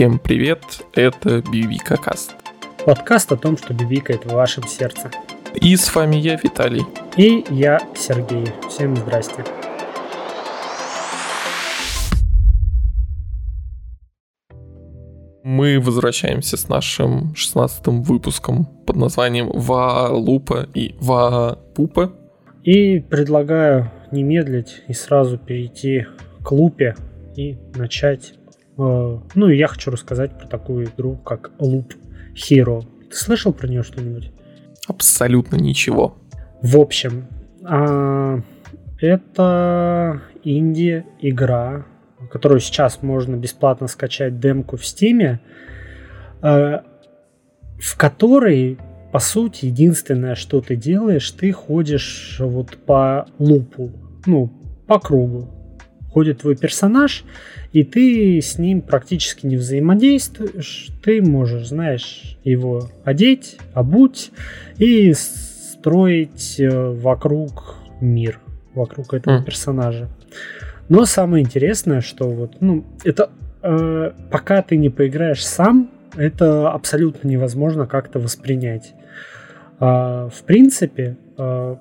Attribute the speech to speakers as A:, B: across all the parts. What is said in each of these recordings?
A: Всем привет, это Бибика Каст.
B: Подкаст о том, что бибикает в вашем сердце.
A: И с вами я, Виталий.
B: И я, Сергей. Всем здрасте.
A: Мы возвращаемся с нашим 16 выпуском под названием Валупа и Вапупа.
B: И предлагаю не медлить и сразу перейти к лупе и начать ну и я хочу рассказать про такую игру, как Loop Hero. Ты слышал про нее что-нибудь?
A: Абсолютно ничего.
B: В общем, а, это инди-игра, которую сейчас можно бесплатно скачать демку в Стиме, э, в которой, по сути, единственное, что ты делаешь, ты ходишь вот по лупу, ну, по кругу ходит твой персонаж, и ты с ним практически не взаимодействуешь. Ты можешь, знаешь, его одеть, обуть и строить э, вокруг мир, вокруг этого mm. персонажа. Но самое интересное, что вот, ну, это э, пока ты не поиграешь сам, это абсолютно невозможно как-то воспринять. Э, в принципе, э,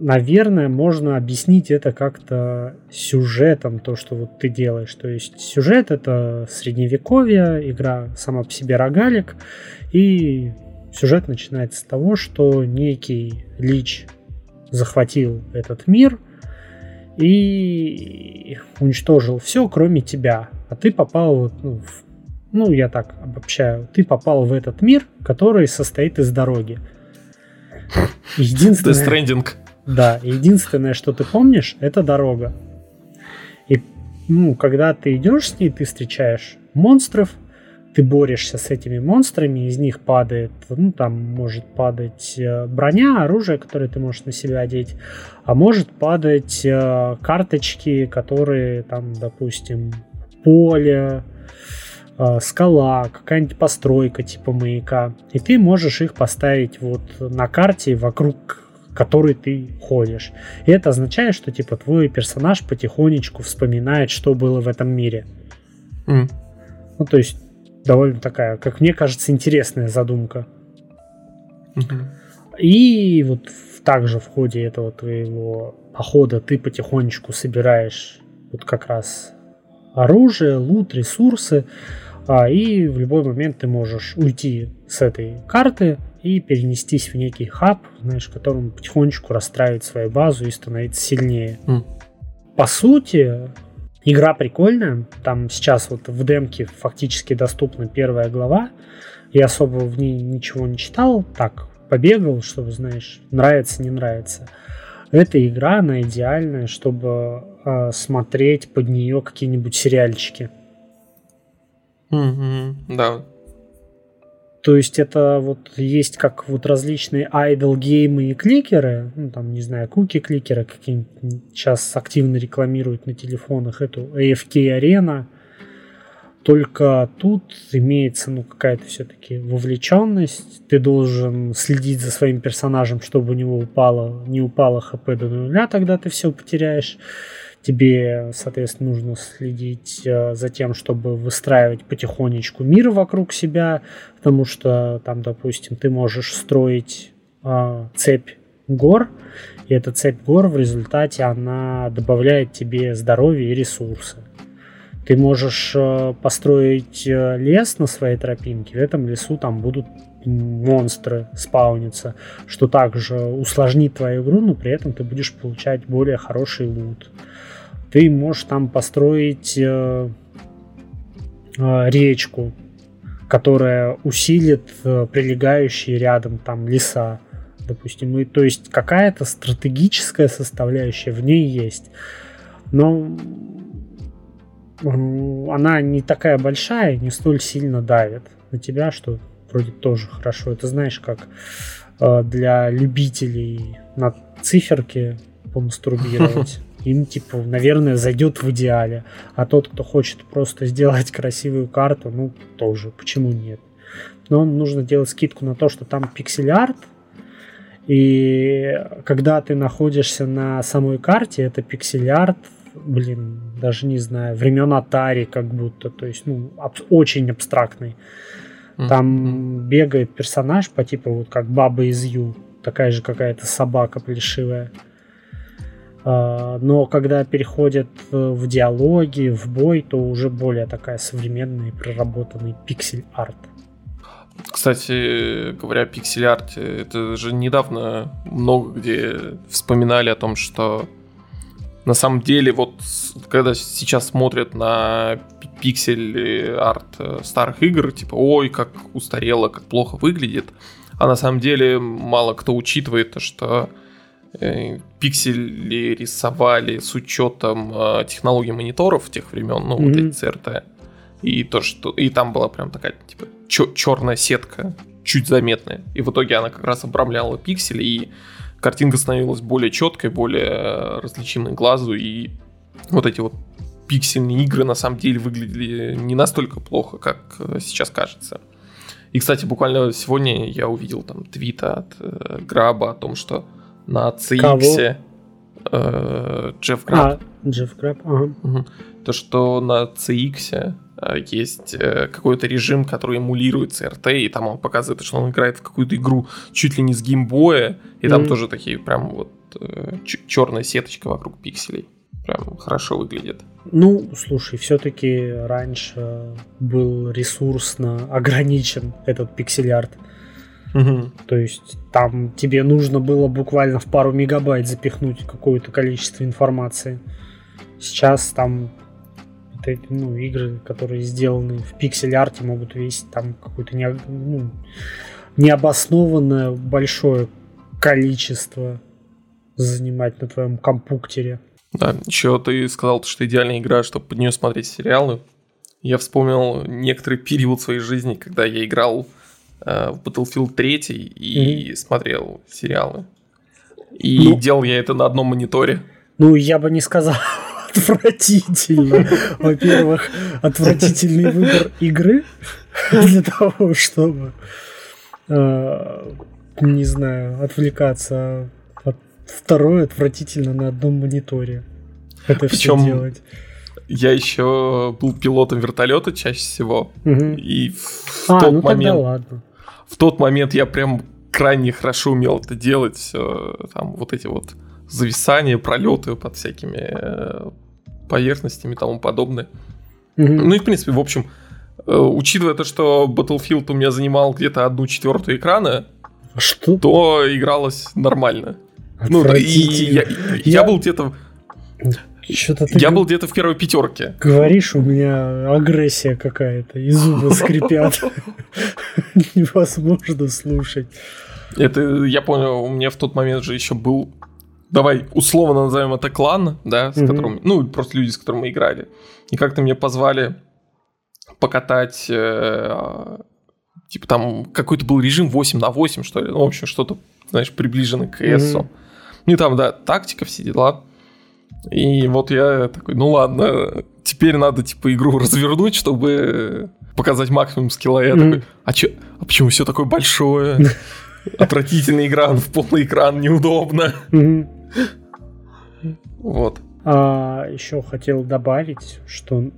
B: наверное, можно объяснить это как-то сюжетом, то, что вот ты делаешь. То есть сюжет это средневековье, игра сама по себе рогалик, и сюжет начинается с того, что некий лич захватил этот мир и уничтожил все, кроме тебя. А ты попал ну, в, ну, я так обобщаю, ты попал в этот мир, который состоит из дороги.
A: Единственное... Death Stranding.
B: Да, единственное, что ты помнишь, это дорога. И ну, когда ты идешь с ней, ты встречаешь монстров, ты борешься с этими монстрами, из них падает, ну, там может падать э, броня, оружие, которое ты можешь на себя одеть, а может падать э, карточки, которые там, допустим, поле, э, скала, какая-нибудь постройка типа маяка. И ты можешь их поставить вот на карте вокруг который ты ходишь. И это означает, что типа твой персонаж потихонечку вспоминает, что было в этом мире. Mm. Ну, то есть довольно такая, как мне кажется, интересная задумка. Mm-hmm. И вот также в ходе этого твоего похода ты потихонечку собираешь вот как раз оружие, лут, ресурсы, а, и в любой момент ты можешь уйти с этой карты, и перенестись в некий хаб, знаешь, в котором потихонечку расстраивать свою базу и становиться сильнее. Mm. По сути, игра прикольная. Там сейчас вот в демке фактически доступна первая глава. Я особо в ней ничего не читал, так побегал, чтобы, знаешь, нравится, не нравится. Эта игра, она идеальная, чтобы э, смотреть под нее какие-нибудь сериальчики.
A: Mm-hmm, да,
B: то есть это вот есть как вот различные idle геймы и кликеры, ну там, не знаю, куки-кликеры какие-нибудь сейчас активно рекламируют на телефонах эту AFK арена. Только тут имеется ну какая-то все-таки вовлеченность. Ты должен следить за своим персонажем, чтобы у него упало, не упало хп до нуля, тогда ты все потеряешь. Тебе, соответственно, нужно следить э, за тем, чтобы выстраивать потихонечку мир вокруг себя, потому что там, допустим, ты можешь строить э, цепь гор, и эта цепь гор в результате она добавляет тебе здоровье и ресурсы. Ты можешь э, построить э, лес на своей тропинке, в этом лесу там будут монстры спауниться, что также усложнит твою игру, но при этом ты будешь получать более хороший лут. Ты можешь там построить э, э, речку, которая усилит э, прилегающие рядом там леса, допустим. И, то есть какая-то стратегическая составляющая в ней есть. Но она не такая большая, не столь сильно давит на тебя, что вроде тоже хорошо. Это знаешь, как э, для любителей на циферке помастурбировать. Им, типа, наверное, зайдет в идеале. А тот, кто хочет просто сделать красивую карту, ну, тоже, почему нет? Но нужно делать скидку на то, что там пиксель-арт, и когда ты находишься на самой карте, это пиксель-арт, блин, даже не знаю, времен Atari как будто, то есть, ну, аб- очень абстрактный. Там mm-hmm. бегает персонаж по типу вот как Баба из Ю, такая же какая-то собака плешивая. А, но когда переходят в диалоги, в бой, то уже более такая современная и проработанный пиксель-арт.
A: Кстати, говоря о пиксель-арте, это же недавно много где вспоминали о том, что на самом деле вот когда сейчас смотрят на пиксель-арт э, старых игр, типа, ой, как устарело, как плохо выглядит, а на самом деле мало кто учитывает то, что Э, пиксели рисовали с учетом э, технологий мониторов тех времен, ну, mm-hmm. вот эти CRT. И то, что. И там была прям такая, типа, черная сетка, чуть заметная. И в итоге она как раз обрамляла пиксели, и картинка становилась более четкой, более различимой глазу, и вот эти вот пиксельные игры на самом деле выглядели не настолько плохо, как э, сейчас кажется. И, кстати, буквально сегодня я увидел там твит от э, Граба о том, что на CX. Э, Джефф Граб.
B: А, Джефф Граб, ага.
A: Угу. То, что на CX э, есть э, какой-то режим, который эмулирует CRT, и там он показывает, что он играет в какую-то игру чуть ли не с геймбоя, и там mm тоже такие прям вот э, черная сеточка вокруг пикселей. Прям хорошо выглядит.
B: Ну, слушай, все-таки раньше был ресурсно ограничен этот пиксель-арт.
A: Угу.
B: То есть там тебе нужно было буквально в пару мегабайт запихнуть какое-то количество информации. Сейчас там ну, игры, которые сделаны в пиксель-арте, могут весить там какое-то не, ну, необоснованное большое количество занимать на твоем компьютере.
A: Да, еще ты сказал, что идеальная игра, чтобы под нее смотреть сериалы. Я вспомнил некоторый период своей жизни, когда я играл Э, в Battlefield 3 и mm-hmm. смотрел сериалы. И ну, делал я это на одном мониторе.
B: Ну, я бы не сказал отвратительно. Во-первых, отвратительный выбор игры для того, чтобы, э, не знаю, отвлекаться. Второе, отвратительно на одном мониторе. Это Причем все делать.
A: Я еще был пилотом вертолета чаще всего.
B: Угу.
A: И в а, тот ну момент... Ладно в тот момент я прям крайне хорошо умел это делать. Все, там вот эти вот зависания, пролеты под всякими э, поверхностями и тому подобное. Mm-hmm. Ну и, в принципе, в общем, э, учитывая то, что Battlefield у меня занимал где-то одну четвертую экрана,
B: что?
A: то игралось нормально. Ну, и я, я... я был где-то что-то ты... Я был где-то в первой пятерке.
B: Говоришь, у меня агрессия какая-то, и зубы скрипят. Невозможно слушать.
A: Это, я понял, у меня в тот момент же еще был давай условно назовем это клан, да, с mm-hmm. которым, ну, просто люди, с которыми мы играли. И как-то мне позвали покатать, э, типа там какой-то был режим 8 на 8, что ли, ну, в общем, что-то, знаешь, приближенное к КСу. Mm-hmm. Ну, и там, да, тактика, все дела. И вот я такой, ну ладно, теперь надо типа игру развернуть, чтобы показать максимум скилла. Я mm-hmm. такой, а, чё, а почему все такое большое? Отвратительный экран, в полный экран, неудобно.
B: Mm-hmm.
A: Вот.
B: А, еще хотел добавить, что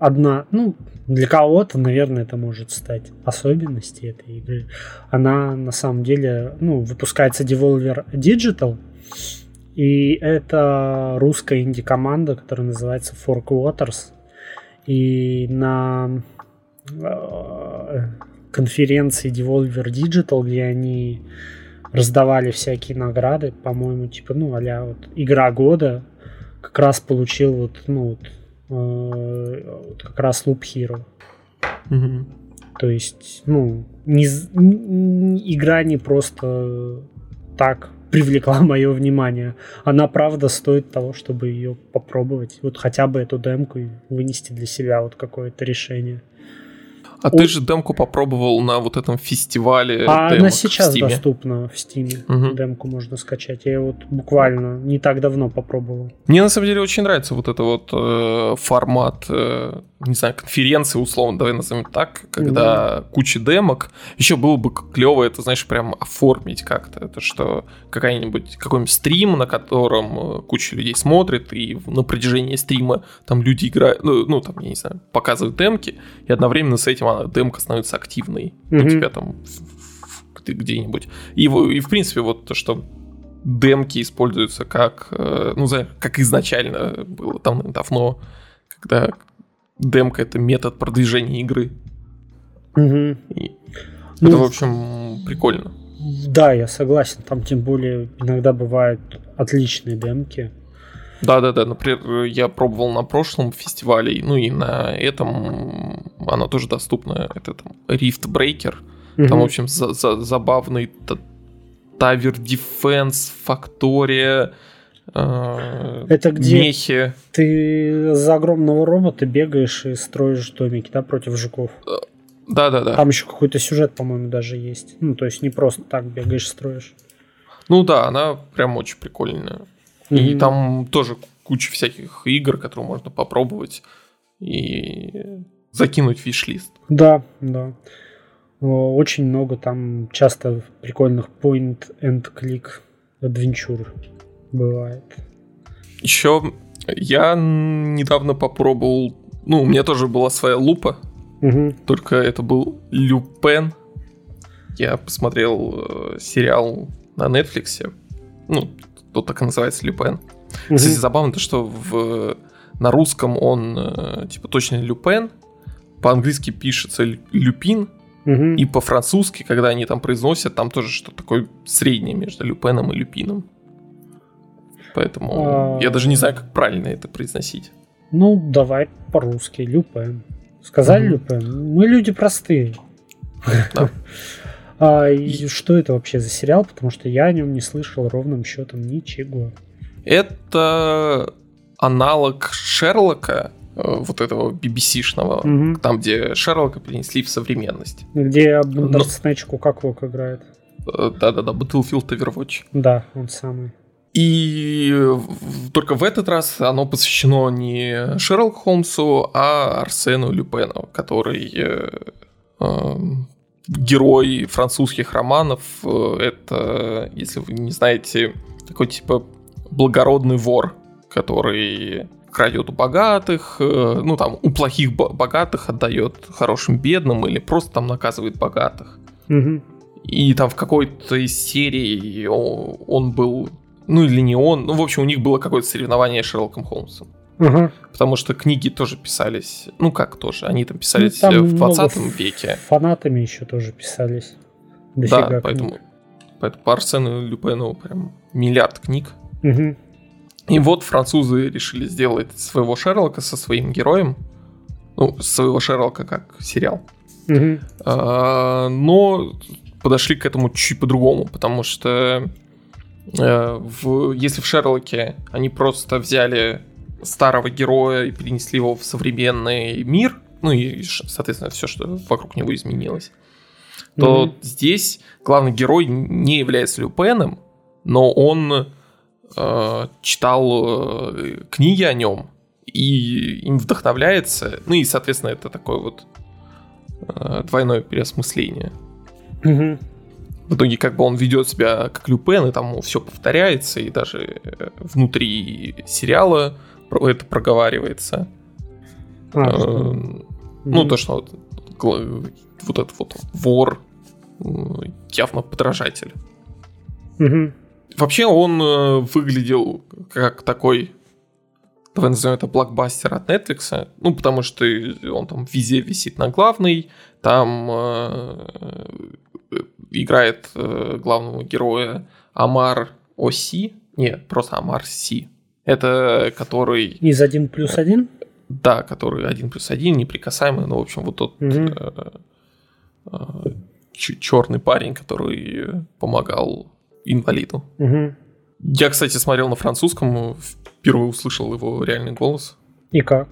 B: одна, ну, для кого-то, наверное, это может стать особенностью этой игры. Она на самом деле, ну, выпускается Devolver Digital, и это русская инди-команда, которая называется Fork Waters. И на э, конференции Devolver Digital, где они раздавали всякие награды, по-моему, типа, ну, а вот игра года, как раз получил вот, ну, вот, э, вот как раз Loop Hero.
A: Mm-hmm.
B: То есть, ну, не, не, игра не просто так привлекла мое внимание. Она правда стоит того, чтобы ее попробовать. Вот хотя бы эту демку и вынести для себя вот какое-то решение.
A: А ты же демку попробовал на вот этом фестивале.
B: А она
A: в
B: сейчас
A: Steam.
B: доступна в Steam.
A: Мгм.
B: Демку можно скачать. Я вот буквально не так давно попробовал.
A: Мне на самом деле очень нравится вот это вот э, формат, э, не знаю, конференции условно, давай назовем так, когда куча демок. Еще было бы клево это, знаешь, прям оформить как-то. Это что какая-нибудь какой-нибудь стрим, на котором э, куча людей смотрит, и в- на протяжении стрима там люди играют, ну, ну, там, я не знаю, показывают демки, и одновременно с этим она, демка становится активной у
B: Мгм.
A: тебя там где-нибудь. И, в- и в принципе вот то, что демки используются как, э, ну, как изначально было там давно, когда демка это метод продвижения игры.
B: Мгм.
A: И
B: Ну,
A: это, в общем, прикольно.
B: Да, я согласен. Там тем более иногда бывают отличные демки.
A: Да-да-да, например, я пробовал на прошлом фестивале, ну и на этом она тоже доступна, это там Rift Breaker, там,
B: Мгм.
A: в общем, за- за- забавный Тавер Defense, Фактория, э,
B: Это где
A: мехи.
B: ты за огромного робота бегаешь и строишь домики, да, против жуков.
A: Да-да-да.
B: Там еще какой-то сюжет, по-моему, даже есть. Ну, то есть не просто так бегаешь, строишь.
A: Ну да, она прям очень прикольная. И
B: Мгм.
A: там тоже куча всяких игр, которые можно попробовать и закинуть в виш-лист.
B: Да, да. Очень много там часто прикольных point and click adventure бывает.
A: Еще я недавно попробовал, ну, у меня тоже была своя лупа,
B: Мгм.
A: только это был Люпен. Я посмотрел э, сериал на Netflix, ну, тут так и называется Люпен.
B: Мгм.
A: Кстати, забавно то, что в, на русском он э, типа точно Люпен, по-английски пишется Лю- Люпин,
B: Мгм.
A: и по-французски, когда они там произносят, там тоже что-то такое среднее между Люпеном и Люпином. Поэтому
B: А.
A: я даже не знаю, как правильно это произносить.
B: Ну, давай по-русски. Люпен. Сказали
A: Мгм.
B: Люпен? Мы люди простые.
A: Да.
B: А и что это вообще за сериал? Потому что я о нем не слышал ровным счетом ничего.
A: Это аналог Шерлока, э, вот этого BBC-шного,
B: Мгм.
A: там, где Шерлока перенесли в современность.
B: Где
A: Ну.
B: Бандерснэч Кука-Клок играет.
A: Э, Да-да-да, Battlefield Overwatch.
B: Да, он самый.
A: И только в этот раз оно посвящено не Шерлоку Холмсу, а Арсену Люпену, который э, э, герой французских романов. Э, Это, если вы не знаете, такой типа благородный вор, который крадет у богатых, э, ну там у плохих бо- богатых отдает хорошим бедным или просто там наказывает богатых.
B: Мгм.
A: И там в какой-то из серий он был, ну или не он, ну в общем у них было какое-то соревнование с Шерлоком Холмсом.
B: Ага.
A: Потому что книги тоже писались, ну как тоже, они там писались
B: Ну, там
A: э, в
B: много
A: 20
B: ф-
A: веке.
B: Фанатами еще тоже писались.
A: Да,
B: Дофига книг.
A: поэтому, поэтому по Арсену Люпену прям миллиард книг.
B: Мгм.
A: И вот французы решили сделать своего Шерлока со своим героем. Ну, своего Шерлока как сериал.
B: Мгм.
A: А, но подошли к этому чуть по-другому, потому что э, в, если в Шерлоке они просто взяли старого героя и перенесли его в современный мир, ну и, соответственно, все, что вокруг него изменилось, то
B: Мгм.
A: здесь главный герой не является Люпеном, но он э, читал э, книги о нем и им вдохновляется, ну и, соответственно, это такое вот э, двойное переосмысление.
B: Мгм.
A: В итоге как бы он ведет себя как Люпен, и там все повторяется, и даже э, внутри сериала это проговаривается.
B: А,
A: Э,
B: что?
A: Ну, то, что вот, вот этот вот вор м, явно подражатель. Вообще он э, выглядел как такой, давай назовем это блокбастер от Netflix, ну, потому что он там везде висит на главной, там э, э, играет э, главного героя Амар Оси, нет, просто Амар Си. Это который,
B: Из один плюс один?
A: да, который один плюс один, неприкасаемый, ну, в общем, вот тот
B: Мгм.
A: черный парень, который э, помогал инвалиду.
B: Мгм.
A: Я, кстати, смотрел на французском, впервые услышал его реальный голос.
B: И как?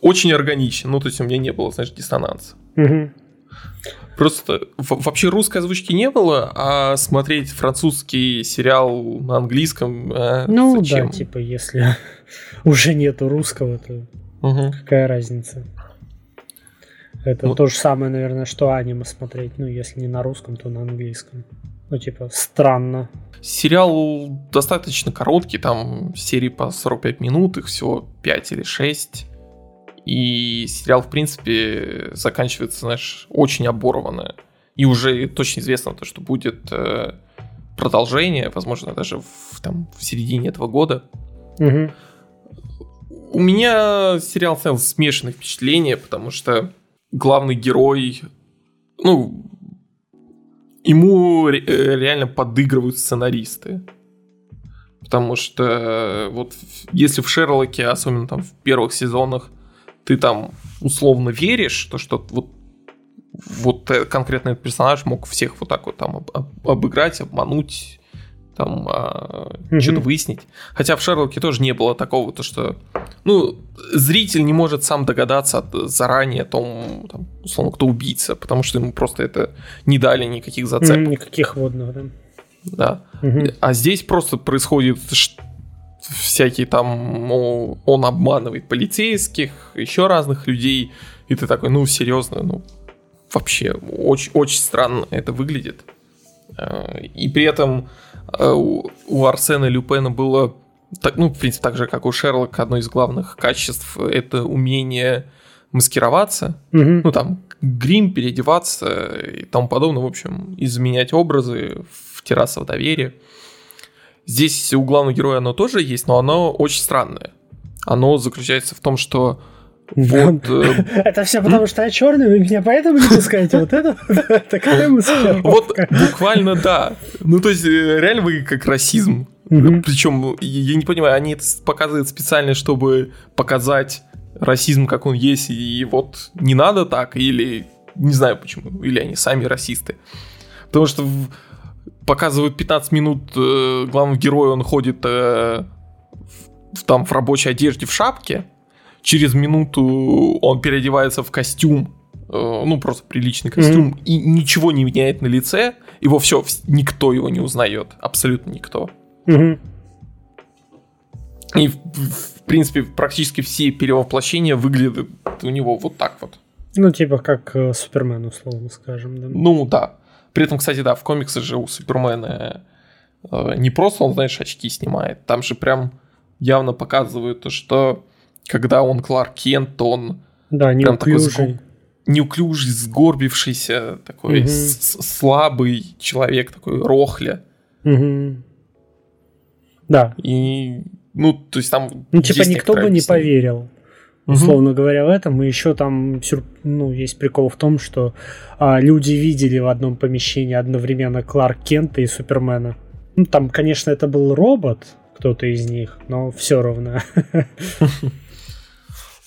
A: Очень органичен, ну, то есть у меня не было, знаешь, диссонанса.
B: Мгм.
A: Просто вообще русской озвучки не было, а смотреть французский сериал на английском.
B: Э, ну зачем? да, типа, если уже нету русского, то угу. какая разница? Это ну, то же самое, наверное, что аниме смотреть. Ну, если не на русском, то на английском. Ну, типа, странно.
A: Сериал достаточно короткий, там серии по 45 минут, их всего 5 или 6. И сериал, в принципе, заканчивается, знаешь, очень оборванно. И уже точно известно то, что будет э, продолжение, возможно, даже в, там, в середине этого года. Угу. У меня сериал оставил смешанные впечатления, потому что главный герой, ну, ему э, реально подыгрывают сценаристы. Потому что э, вот если в Шерлоке, особенно там в первых сезонах, ты там условно веришь, то что вот вот э, конкретно этот персонаж мог всех вот так вот там обыграть, обмануть, там а, mm-hmm. что-то выяснить. Хотя в Шерлоке тоже не было такого, то что, ну, зритель не может сам догадаться заранее о том, там, условно, кто убийца, потому что ему просто это не дали никаких зацепок. Mm,
B: никаких водных, да.
A: Да. Mm-hmm. А здесь просто происходит всякие там, ну, он обманывает полицейских, еще разных людей, и ты такой, ну, серьезно, ну, вообще очень, очень странно это выглядит. Э, и при этом Э, у Арсена Люпена было, так, ну, в принципе, так же, как у Шерлока, одно из главных качеств — это умение маскироваться, угу. ну, там, грим, переодеваться и тому подобное, в общем, изменять образы, втираться в доверие. Здесь у главного героя оно тоже есть, но оно очень странное. Оно заключается в том, что
B: вот, э, это все потому, что я черный, вы меня поэтому не пускаете. Вот это такая
A: маскировка. Вот буквально да. Ну, то есть, э, реально вы как расизм. Причем, я не понимаю, они это показывают специально, чтобы показать расизм, как он есть, и вот не надо так, или не знаю почему, или они сами расисты. Потому что показывают 15 минут э, главного героя, он ходит там в рабочей одежде в шапке, через минуту он переодевается в костюм, э, ну просто приличный костюм, mm-hmm. и ничего не меняет на лице, его все, никто его не узнает, абсолютно никто. Mm-hmm. И в, в принципе практически все перевоплощения выглядят у него вот так вот.
B: Ну типа как э, Супермен условно скажем, да.
A: Ну да. При этом, кстати, да, в комиксах же у Супермена э, не просто он, знаешь, очки снимает, там же прям явно показывают то, что когда он Кларк Кент, то он
B: да, прям такой сгу...
A: неуклюжий, сгорбившийся, такой угу. слабый человек, такой рохля.
B: Угу. Да.
A: И, ну, то есть там...
B: Ну, типа никто бы не поверил. Условно угу. говоря, в этом. И еще там ну, есть прикол в том, что а, люди видели в одном помещении одновременно Кларк Кента и Супермена. Ну, там, конечно, это был робот, кто-то из них, но все равно.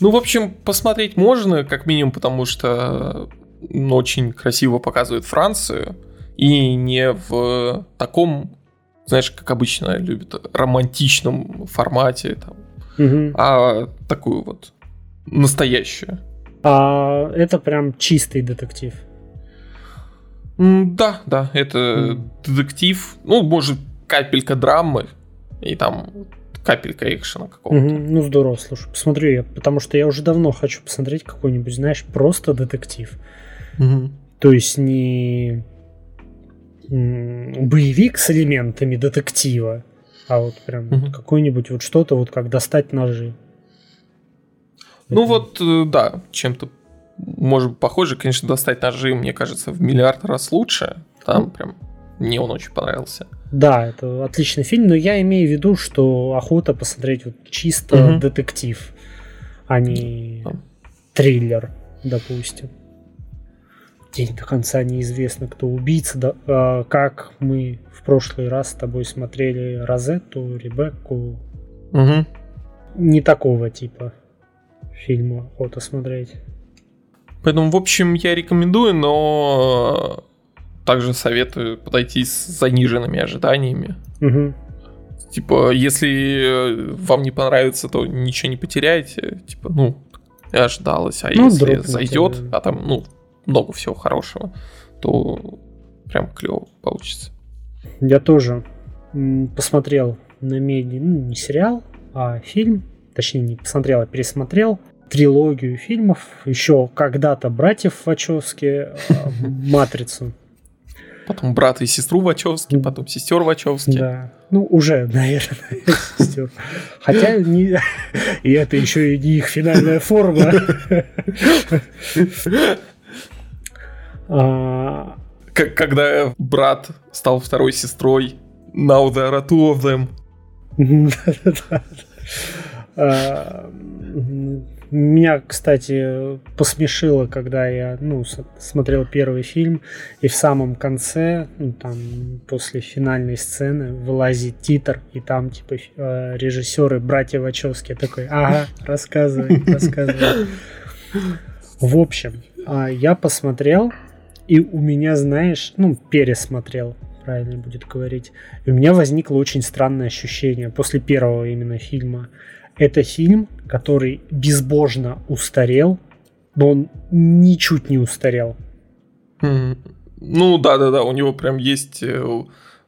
A: Ну, в общем, посмотреть можно, как минимум, потому что очень красиво показывает Францию. И не в таком, знаешь, как обычно любят, романтичном формате, там, угу. а такую вот настоящую.
B: А это прям чистый детектив.
A: Да, да, это mm. детектив. Ну, может, капелька драмы. И там капелька экшена какого-то. Угу,
B: ну здорово, слушай, посмотрю я, потому что я уже давно хочу посмотреть какой-нибудь, знаешь, просто детектив. Угу. То есть не боевик с элементами детектива, а вот прям угу. какой-нибудь вот что-то вот как достать ножи.
A: Ну вот, э, да, чем-то может похоже, конечно, достать ножи, мне кажется, в миллиард раз лучше. Там ну, прям мне он очень понравился.
B: Да, это отличный фильм, но я имею в виду, что охота посмотреть вот чисто угу. детектив, а не триллер, допустим. День до конца неизвестно, кто убийца. Да, а, как мы в прошлый раз с тобой смотрели Розетту, Ребекку. Угу. Не такого типа фильма охота смотреть.
A: Поэтому, в общем, я рекомендую, но также советую подойти с заниженными ожиданиями. Угу. Типа, если вам не понравится, то ничего не потеряете. Типа, ну, ожидалось. А ну, если зайдет, а там, ну, много всего хорошего, то прям клево получится.
B: Я тоже посмотрел на меди, ну, не сериал, а фильм, точнее, не посмотрел, а пересмотрел трилогию фильмов, еще когда-то братьев Вачовски, э, «Матрицу».
A: Потом брата и сестру Вачовски, потом сестер Вачовски.
B: Да. Ну, уже, наверное, сестер. Хотя не... и это еще и не их финальная форма.
A: А, когда брат стал второй сестрой, now there are two of them.
B: А, меня, кстати, посмешило, когда я ну, смотрел первый фильм, и в самом конце, ну, там, после финальной сцены, вылазит титр, и там, типа, э, режиссеры, братья Вачовски, такой, ага, рассказывай, рассказывай. В общем, а, я посмотрел, и у меня, знаешь, ну, пересмотрел, правильно будет говорить. И у меня возникло очень странное ощущение после первого именно фильма. Это фильм, который безбожно устарел, но он ничуть не устарел.
A: Ну да, да, да, у него прям есть э,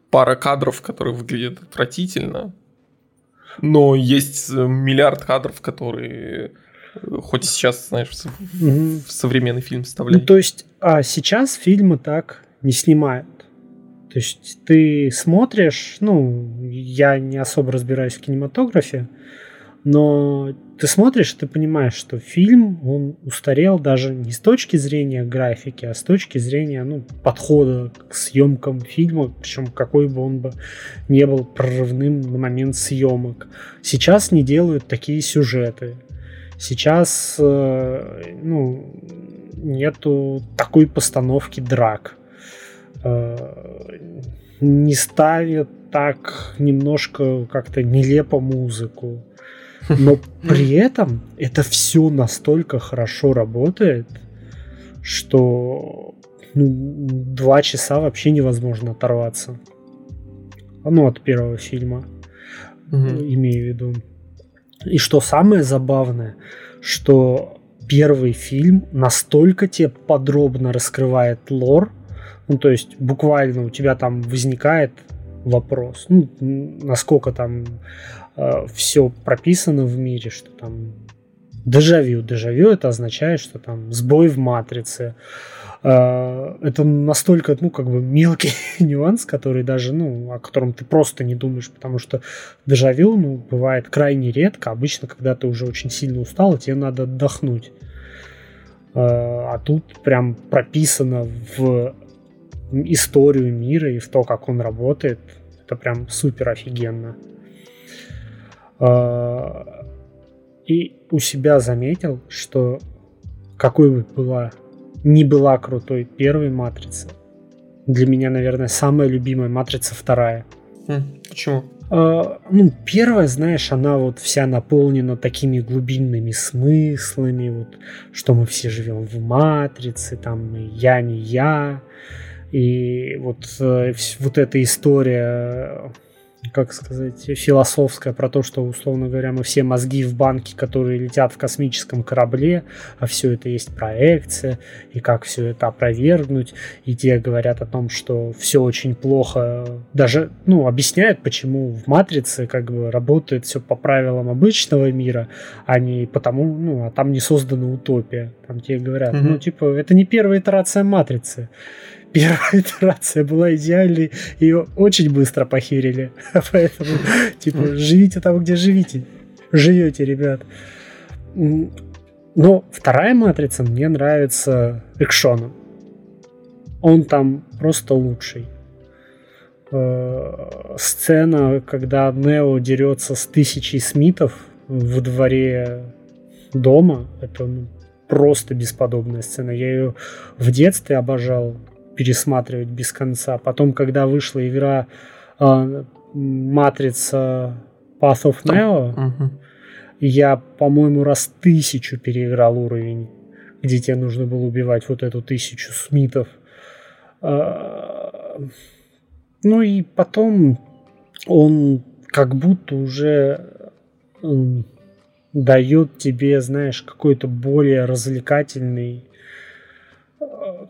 A: пара кадров, которые выглядят отвратительно. Но есть э, миллиард кадров, которые хоть сейчас, знаешь, в, угу. в современный фильм вставляют.
B: Ну, то есть, а сейчас фильмы так не снимают. То есть ты смотришь, ну, я не особо разбираюсь в кинематографе, но ты смотришь, ты понимаешь, что фильм, он устарел даже не с точки зрения графики, а с точки зрения ну, подхода к съемкам фильма, причем какой бы он бы не был прорывным на момент съемок. Сейчас не делают такие сюжеты. Сейчас э, ну, нету такой постановки драк. Э, не ставят так немножко как-то нелепо музыку. Но при этом это все настолько хорошо работает, что ну, два часа вообще невозможно оторваться. Ну, от первого фильма, угу. имею в виду. И что самое забавное, что первый фильм настолько тебе подробно раскрывает лор, ну, то есть буквально у тебя там возникает вопрос, ну, насколько там э, все прописано в мире, что там дежавю. Дежавю это означает, что там сбой в матрице, а, это настолько, ну, как бы мелкий нюанс, который даже, ну, о котором ты просто не думаешь, потому что дежавю, ну, бывает крайне редко, обычно, когда ты уже очень сильно устал, тебе надо отдохнуть. А, а тут прям прописано в историю мира и в то, как он работает. Это прям супер офигенно. А, и у себя заметил, что какой бы была не была крутой первой матрица. Для меня, наверное, самая любимая матрица вторая.
A: Почему?
B: Uh, ну, первая, знаешь, она вот вся наполнена такими глубинными смыслами, вот, что мы все живем в матрице, там я не я, и вот, э, вот эта история как сказать, философская про то, что, условно говоря, мы все мозги в банке, которые летят в космическом корабле, а все это есть проекция, и как все это опровергнуть, и те говорят о том, что все очень плохо, даже, ну, объясняют, почему в Матрице как бы работает все по правилам обычного мира, а не потому, ну, а там не создана утопия. Там тебе говорят, mm-hmm. ну, типа, это не первая итерация Матрицы первая итерация была идеальной, ее очень быстро похерили. Поэтому, типа, живите там, где живите. Живете, ребят. Но вторая матрица мне нравится экшоном. Он там просто лучший. Э, сцена, когда Нео дерется с тысячей Смитов в дворе дома, это ну, просто бесподобная сцена. Я ее в детстве обожал пересматривать без конца. Потом, когда вышла игра э, Матрица Path of Neo, я, по-моему, раз тысячу переиграл уровень, где тебе нужно было убивать вот эту тысячу Смитов. Э, ну и потом он как будто уже э, дает тебе, знаешь, какой-то более развлекательный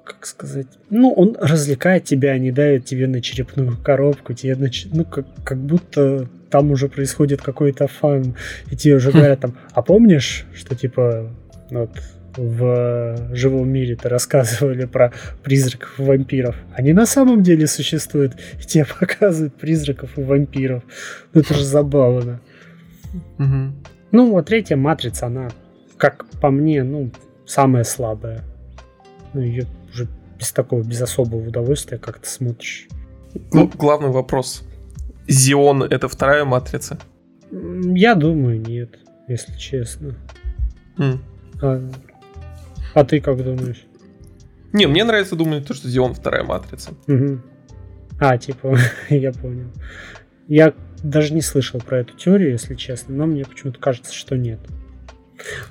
B: как сказать, ну, он развлекает тебя, а не давит тебе на черепную коробку, тебе на, ну, как, как будто там уже происходит какой-то фан, и тебе уже говорят там, а помнишь, что типа вот в живом мире то рассказывали про призраков и вампиров. Они на самом деле существуют, и тебе показывают призраков и вампиров. Ну это же забавно. Угу. Ну, вот третья матрица, она, как по мне, ну, самая слабая. Ну, ее уже без такого, без особого удовольствия как-то смотришь.
A: Ну, главный вопрос. Зион — это вторая матрица?
B: Я думаю, нет, если честно. Mm. А, а ты как думаешь?
A: Не, мне нравится думать, то, что Зион вторая матрица.
B: Угу. А, типа, я понял. Я даже не слышал про эту теорию, если честно, но мне почему-то кажется, что нет.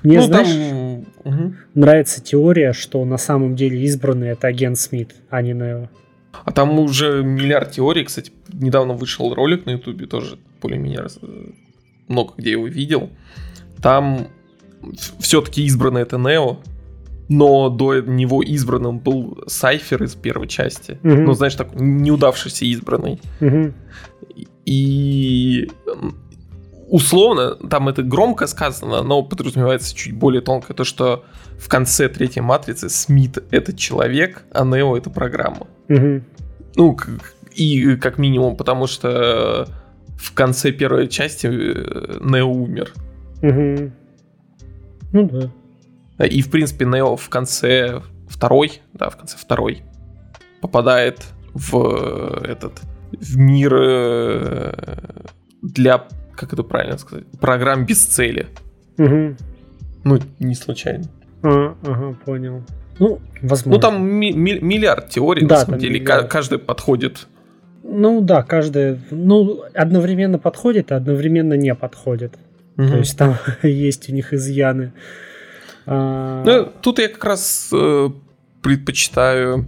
B: Мне, ну, знаешь, там... угу. нравится теория, что на самом деле избранный это агент Смит, а не Нео.
A: А там уже миллиард теорий, кстати, недавно вышел ролик на Ютубе, тоже более-менее много где его видел. Там все-таки избранный это Нео, но до него избранным был Сайфер из первой части. Угу. Ну, знаешь, так неудавшийся избранный. Угу. И условно, там это громко сказано, но подразумевается чуть более тонко, то, что в конце третьей матрицы Смит это человек, а Нео это программа. Угу. Ну, и как минимум, потому что в конце первой части э, Нео умер. Угу. Ну да. И, в принципе, Нео в конце второй, да, в конце второй попадает в этот в мир э, для как это правильно сказать, программ без цели. Угу. Ну, не случайно.
B: А, ага, понял. Ну, возможно.
A: Ну, там ми- ми- миллиард теорий, да, на самом деле, миллиард. каждый подходит.
B: Ну, да, каждый, ну, одновременно подходит, а одновременно не подходит. Угу. То есть там есть у них изъяны.
A: А... Ну, тут я как раз э, предпочитаю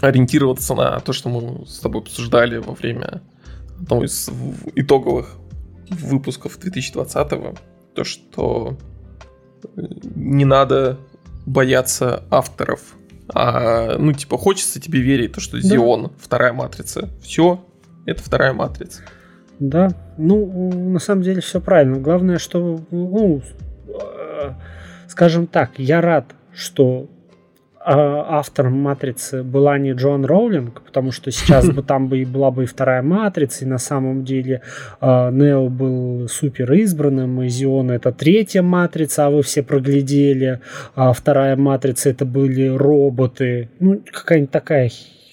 A: ориентироваться на то, что мы с тобой обсуждали во время одного из итоговых выпусков 2020-го, то, что э, не надо бояться авторов. А, ну, типа, хочется тебе верить, то, что Зион, да. вторая матрица. Все, это вторая матрица.
B: Да, ну, на самом деле все правильно. Главное, что, ну, э, скажем так, я рад, что автором матрицы была не Джон Роулинг, потому что сейчас бы там бы и была бы и вторая матрица, и на самом деле э, Нео был супер избранным, и Зион это третья матрица, а вы все проглядели, а вторая матрица это были роботы. Ну, какая-нибудь такая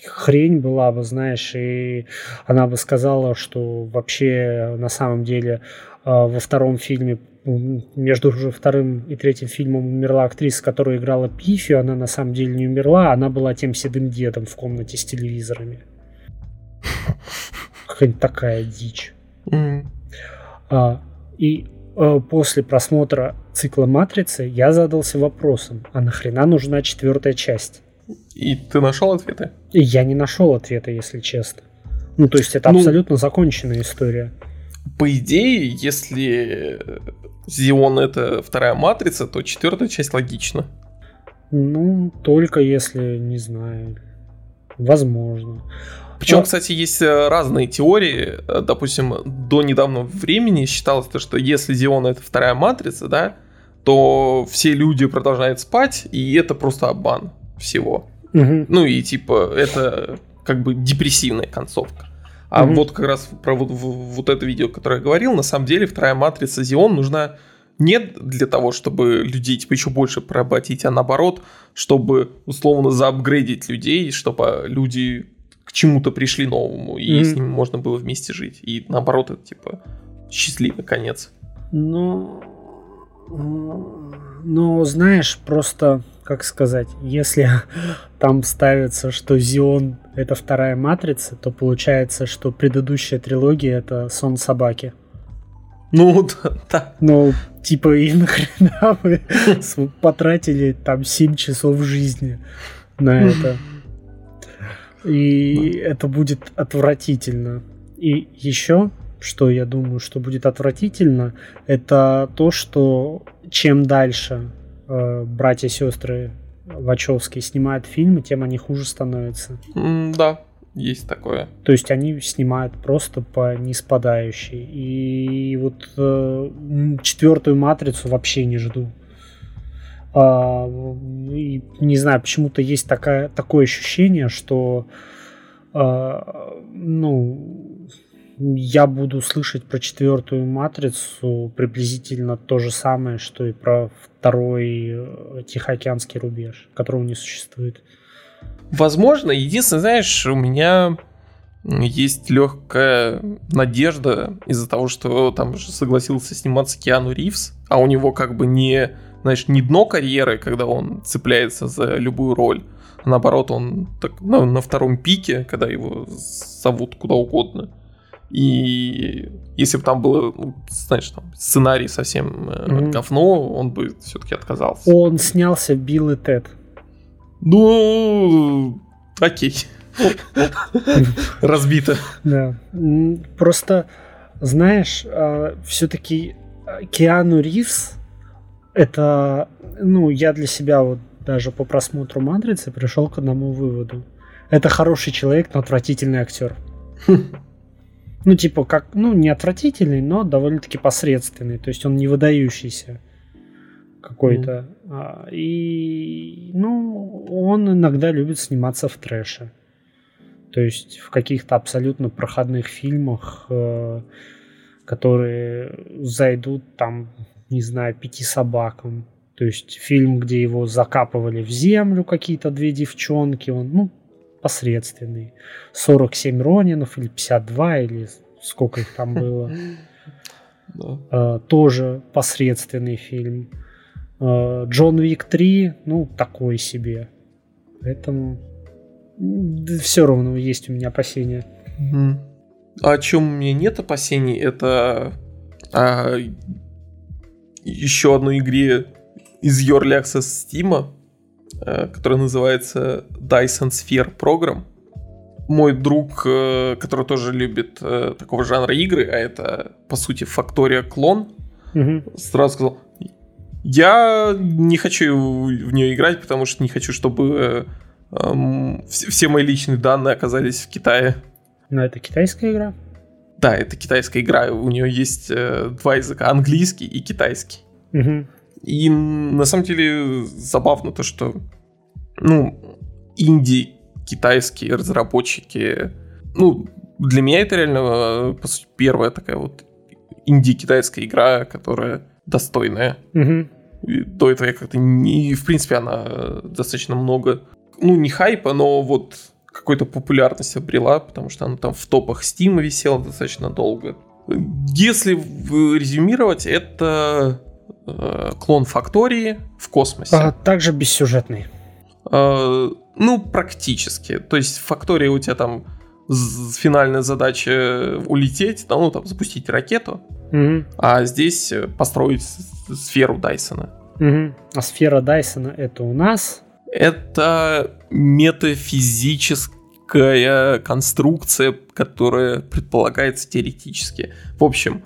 B: хрень была бы, знаешь, и она бы сказала, что вообще на самом деле во втором фильме между уже вторым и третьим фильмом умерла актриса, которая играла Пифи, она на самом деле не умерла, она была тем седым дедом в комнате с телевизорами. Какая-нибудь такая дичь. Mm. А, и а, после просмотра цикла «Матрицы» я задался вопросом, а нахрена нужна четвертая часть?
A: И ты нашел ответы?
B: Я не нашел ответа, если честно. Ну, то есть это ну, абсолютно законченная история.
A: По идее, если Зион это вторая матрица, то четвертая часть логична.
B: Ну, только если, не знаю, возможно.
A: Причем, а... кстати, есть э, разные теории. Э, допустим, до недавнего времени считалось, что если Зион это вторая матрица, да, то все люди продолжают спать, и это просто обман всего. Угу. Ну и типа это как бы депрессивная концовка. А mm вот как раз про вот, вот это видео, которое я говорил, на самом деле вторая матрица Xeon нужна не для того, чтобы людей типа еще больше поработить, а наоборот, чтобы условно заапгрейдить людей, чтобы люди к чему-то пришли новому, и mm с ними можно было вместе жить. И наоборот, это типа счастливый конец.
B: Ну, ну, знаешь, просто как сказать, если там ставится, что Зион это вторая матрица, то получается, что предыдущая трилогия это сон собаки.
A: Ну, да. да.
B: Ну, типа, и нахрена вы потратили там 7 часов жизни на это. И это будет отвратительно. И еще, что я думаю, что будет отвратительно, это то, что чем дальше э, братья-сестры Вачовски снимают фильмы, тем они хуже становятся.
A: М, Да, есть такое.
B: То есть они снимают просто по неспадающей. И вот э, четвертую матрицу вообще не жду. А, и не знаю, почему-то есть такая, такое ощущение, что а, ну, я буду слышать про четвертую матрицу приблизительно то же самое, что и про второй э, Тихоокеанский рубеж, которого не существует.
A: Возможно, единственное, знаешь, у меня есть легкая надежда из-за того, что там же согласился сниматься Киану Ривз, а у него как бы не, знаешь, не дно карьеры, когда он цепляется за любую роль, а наоборот, он так, на, на втором пике, когда его зовут куда угодно. И если бы там было, ну, знаешь, там сценарий совсем э,
B: Мгм.
A: говно, он бы все-таки отказался.
B: Он снялся Билл и Тед.
A: Ну, окей. Разбито.
B: Да. Просто, знаешь, все-таки Киану Ривз это, ну, я для себя вот даже по просмотру Матрицы пришел к одному выводу. Это хороший человек, но отвратительный актер. Ну, типа, как, ну, не отвратительный, но довольно-таки посредственный. То есть он не выдающийся какой-то. А, И, ну, он иногда любит сниматься в трэше. То есть в каких-то абсолютно проходных фильмах, э, которые зайдут там, не знаю, пяти собакам. То есть фильм, где его закапывали в землю какие-то две девчонки, он, ну, посредственный. 47 Ронинов или 52, или сколько их там было. Э, тоже посредственный фильм. Э, Джон Вик 3, ну, такой себе. Поэтому все равно есть у меня опасения.
A: А О чем у меня нет опасений, это о еще одной игре из Early Access Steam, э, которая называется Dyson Sphere Program. Мой друг, э, который тоже любит э, такого жанра игры, а это, по сути, Фактория клон,
B: Мгм.
A: сразу сказал, я не хочу в нее играть, потому что не хочу, чтобы э, все мои личные данные оказались в Китае.
B: Но это китайская игра.
A: Да, это китайская игра, у нее есть э, два языка, английский и китайский.
B: Мгм.
A: И на самом деле забавно то, что ну, инди китайские разработчики, ну, для меня это реально, э, по сути, первая такая вот инди-китайская игра, которая достойная. И до этого я как-то не... В принципе, она достаточно много... Ну, не хайпа, но вот какой-то популярность обрела, потому что она там в топах Steam висела достаточно долго. Если резюмировать, это э, клон Фактории в космосе.
B: А также бессюжетный.
A: Э, ну, практически. То есть Фактория у тебя там финальная задача улететь, ну, там, запустить ракету,
B: Мгм. а
A: здесь э, построить сферу Дайсона.
B: Мгм. А сфера Дайсона это у нас.
A: Это метафизическая конструкция, которая предполагается теоретически. В общем,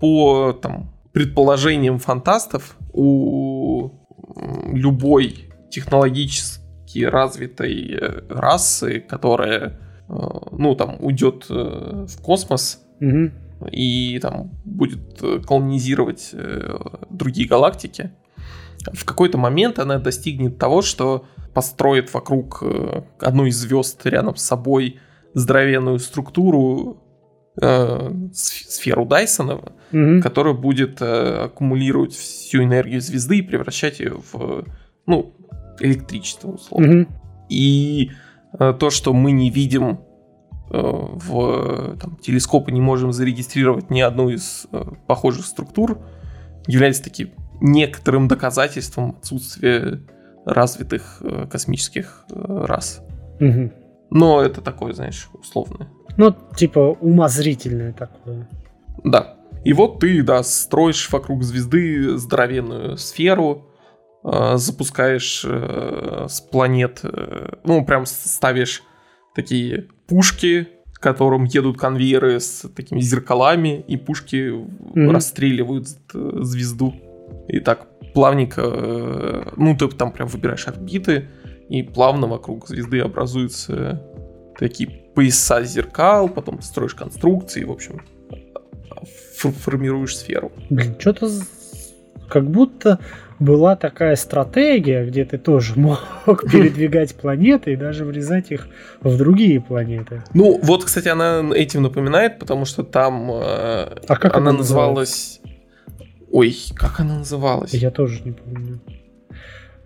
A: по там, предположениям фантастов, у любой технологически развитой э, расы, которая э, ну, там, уйдет э, в космос
B: Мгм.
A: и там будет колонизировать другие галактики, в какой-то момент она достигнет того, что построит вокруг одной из звезд рядом с собой здоровенную структуру, э, сф- сферу Дайсона,
B: Мгм.
A: которая будет э, аккумулировать всю энергию звезды и превращать ее в ну, электричество, условно.
B: Мгм.
A: И э, то, что мы не видим э, в там, телескопы, не можем зарегистрировать ни одну из э, похожих структур, является таким некоторым доказательством отсутствия развитых э, космических э, рас.
B: Мгм.
A: Но это такое, знаешь, условное.
B: Ну, типа умозрительное такое.
A: Да. И вот ты, да, строишь вокруг звезды здоровенную сферу, э, запускаешь э, с планет, э, ну, прям ставишь такие пушки, к которым едут конвейеры с такими зеркалами, и пушки
B: Мгм.
A: расстреливают э, звезду. и так плавненько, э, ну, ты там прям выбираешь орбиты, и плавно вокруг звезды образуются такие пояса зеркал, потом строишь конструкции, в общем, формируешь сферу.
B: Блин, что-то как будто была такая стратегия, где ты тоже мог передвигать планеты и даже врезать их в другие планеты.
A: Ну, вот, кстати, она этим напоминает, потому что там э, а как она называлась... Ой, как она называлась?
B: Я тоже не помню.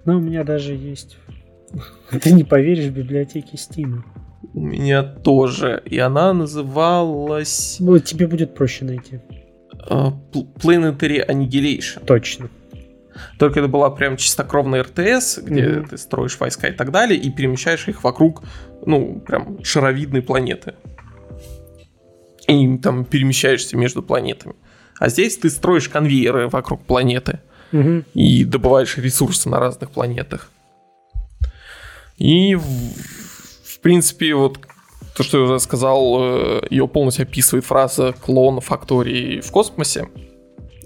B: Но у меня даже есть... Ты не поверишь, в библиотеке Steam.
A: У меня тоже. И она называлась...
B: Ну, тебе будет проще найти.
A: Uh, Planetary Annihilation.
B: Точно.
A: Только это была прям чистокровная РТС, где mm-hmm. ты строишь войска и так далее, и перемещаешь их вокруг, ну, прям шаровидной планеты. И там перемещаешься между планетами. А здесь ты строишь конвейеры вокруг планеты mm-hmm. и добываешь ресурсы на разных планетах. И, принципе, вот то, что я уже сказал, э, ее полностью описывает фраза клон фактории в космосе.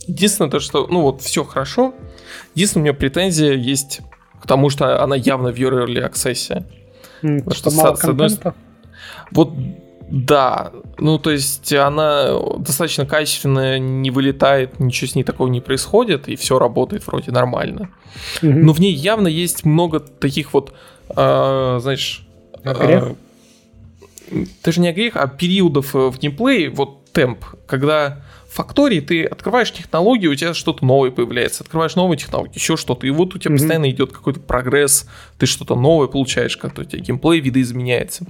A: Единственное то, что, ну вот, все хорошо. Единственная у меня претензия есть к тому, что она явно в Early Access.
B: Mm, что, что мало с, одной...
A: Вот да, ну то есть она достаточно качественная, не вылетает, ничего с ней такого не происходит, и все работает вроде нормально. Mm-hmm. Но в ней явно есть много таких вот, э, знаешь...
B: Э,
A: даже не грех, а периодов в геймплее, вот темп, когда фактории ты открываешь технологию, у тебя что-то новое появляется, открываешь новые технологии, еще что-то, и вот у тебя mm-hmm. постоянно идет какой-то прогресс, ты что-то новое получаешь, как-то у тебя геймплей видоизменяется.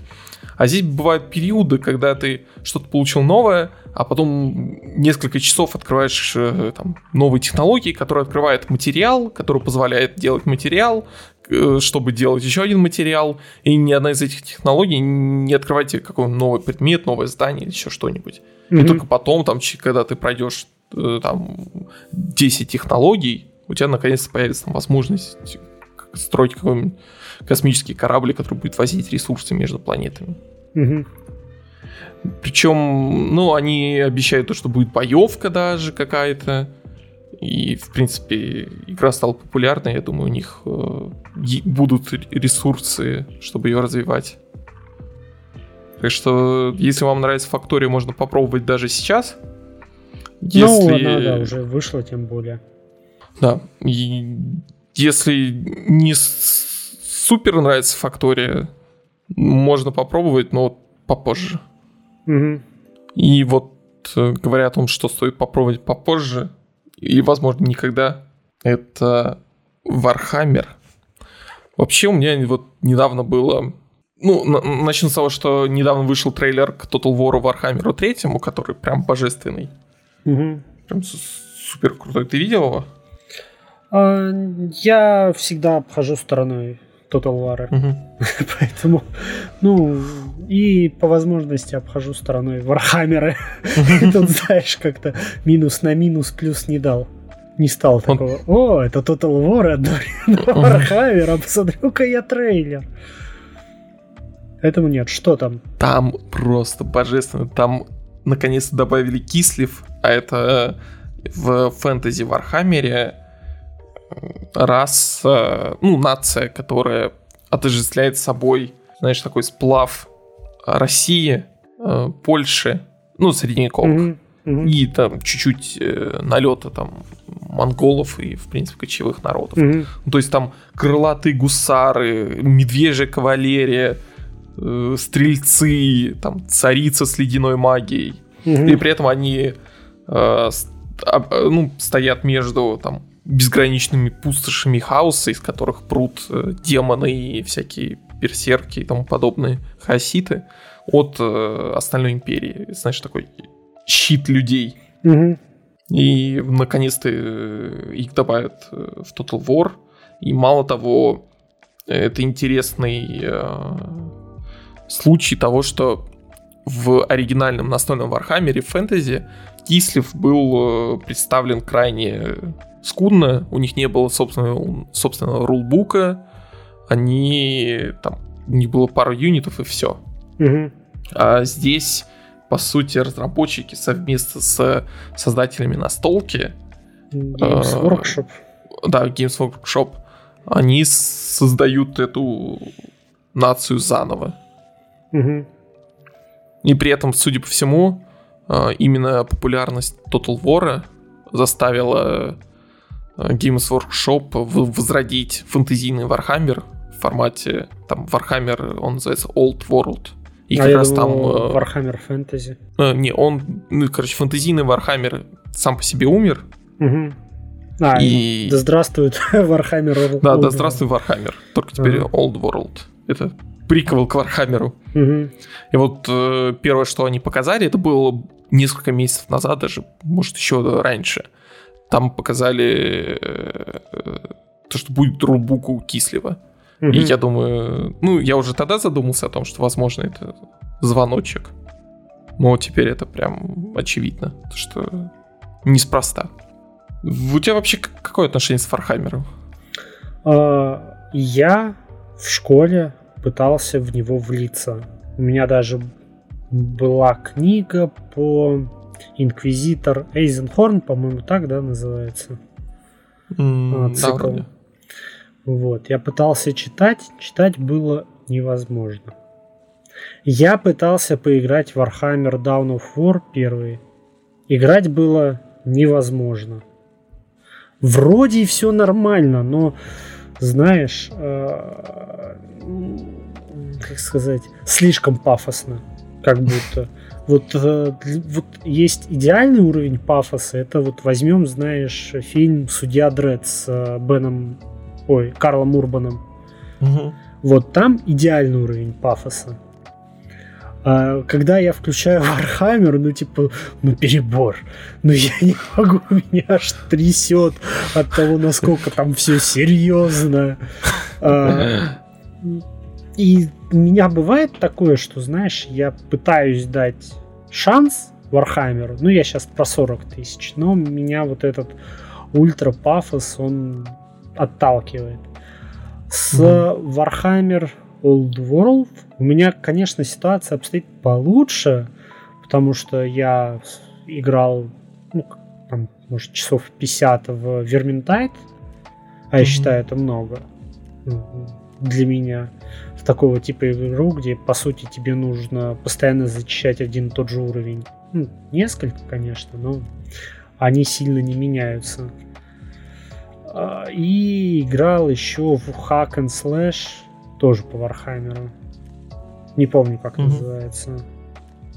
A: А здесь бывают периоды, когда ты что-то получил новое, а потом несколько часов открываешь э, там, новые технологии, которые открывают материал, который позволяет делать материал, э, чтобы делать еще один материал, и ни одна из этих технологий не открывает тебе какой-то новый предмет, новое здание или еще что-нибудь. Mm-hmm. И только потом, там, когда ты пройдешь э, там 10 технологий, у тебя наконец-то появится там, возможность строить какой-нибудь космический корабль, который будет возить ресурсы между планетами.
B: Mm-hmm.
A: Причем, ну, они обещают то, что будет боевка даже какая-то. И, в принципе, игра стала популярной. Я думаю, у них э, будут ресурсы, чтобы ее развивать. Так что, если вам нравится Фактория, можно попробовать даже сейчас.
B: Ну, если... Ну, она, да, уже вышла, тем более.
A: Да. И если не супер нравится Фактория, можно попробовать, но попозже.
B: Угу.
A: И вот э, говоря о том, что стоит попробовать попозже, и, возможно, никогда, это Warhammer. Вообще у меня вот недавно было ну, начну с того, что недавно вышел трейлер к Total War Warhammer 3, который прям божественный.
B: Угу.
A: Прям супер крутой. Ты видел его?
B: А, я всегда обхожу стороной Total War.
A: Угу.
B: Поэтому, ну, и по возможности обхожу стороной Вархаммеры. Тут, знаешь, как-то минус на минус плюс не дал. Не стал такого. О, это Total War, Warhammer, а посмотрю-ка я трейлер. Этому нет. Что там?
A: Там просто божественно. Там наконец-то добавили Кислев, а это в фэнтези Вархаммере раса, ну, нация, которая отождествляет собой, знаешь, такой сплав России, э, Польши, ну, средневековых. Mm-hmm. Mm-hmm. И там чуть-чуть э, налета там монголов и, в принципе, кочевых народов.
B: Mm-hmm.
A: Ну, то есть там крылатые гусары, медвежья кавалерия, э, стрельцы, там, царица с ледяной магией.
B: Угу.
A: И при этом они э, ну, стоят между там, безграничными пустошами хаоса, из которых прут э, демоны и всякие берсерки и тому подобные хаоситы от э, остальной империи. Знаешь, такой щит людей.
B: Угу.
A: И наконец-то э, их добавят в Total War. И мало того, это интересный э, случай того, что в оригинальном настольном Вархаммере фэнтези Кислев был э, представлен крайне скудно, у них не было собственного, собственного рулбука, они там не было пару юнитов и все.
B: Угу.
A: А здесь, по сути, разработчики совместно с создателями настолки
B: Games
A: А,
B: Workshop.
A: Да, Games Workshop. Они создают эту нацию заново.
B: Мгм.
A: И при этом, судя по всему, э, именно популярность Total War заставила э, Games Workshop возродить фэнтезийный Warhammer в формате, там, Warhammer, он называется Old World. И
B: а
A: как раз
B: думал,
A: там... э,
B: Warhammer Fantasy.
A: э, не, он, ну, короче, фэнтезийный Warhammer сам по себе умер.
B: Мгм. А,
A: И...
B: да здравствует Warhammer Old
A: Да, да,
B: World.
A: здравствуй, Warhammer. Только теперь
B: Ага.
A: Old World. Это приквел к Warhammer.
B: Мгм.
A: И вот э, первое, что они показали, это было несколько месяцев назад, даже, может, еще раньше. Там показали э, то, что будет рулбук у Кислева. И я думаю, ну, я уже тогда задумался о том, что, возможно, это звоночек. Но теперь это прям очевидно, что неспроста. У тебя вообще какое отношение с Фархаммером?
B: А, Я в школе пытался в него влиться. У меня даже была книга по Инквизитор Эйзенхорн, по-моему, так, да, называется. А,
A: да,
B: цикл.
A: вроде.
B: Вот, я пытался читать, читать было невозможно. Я пытался поиграть в Warhammer Dawn of War первый. Играть было невозможно. Вроде и все нормально, но, знаешь, м, как сказать, слишком пафосно, как будто. Вот, э, вот есть идеальный уровень пафоса. Это вот возьмем, знаешь, фильм Судья Дред с э, Беном, ой, Карлом Урбаном.
A: Мгм.
B: Вот там идеальный уровень пафоса. А когда я включаю Warhammer, ну типа, ну перебор. Ну я не могу, меня аж трясет от того, насколько там все серьезно. А, и у меня бывает такое, что, знаешь, я пытаюсь дать шанс Warhammer, ну я сейчас про 40 тысяч, но меня вот этот ультра пафос, он отталкивает. С Warhammer Old World у меня, конечно, ситуация обстоит получше, потому что я играл, ну, там, может, часов 50 в Vermintide, а я
A: Мгм.
B: считаю это много ну, для меня. Такого типа игру, где, по сути, тебе нужно постоянно зачищать один и тот же уровень. Ну, несколько, конечно, но они сильно не меняются. А, И играл еще в Hack and Slash, тоже по Вархаммеру. Не помню, как
A: Мгм.
B: называется.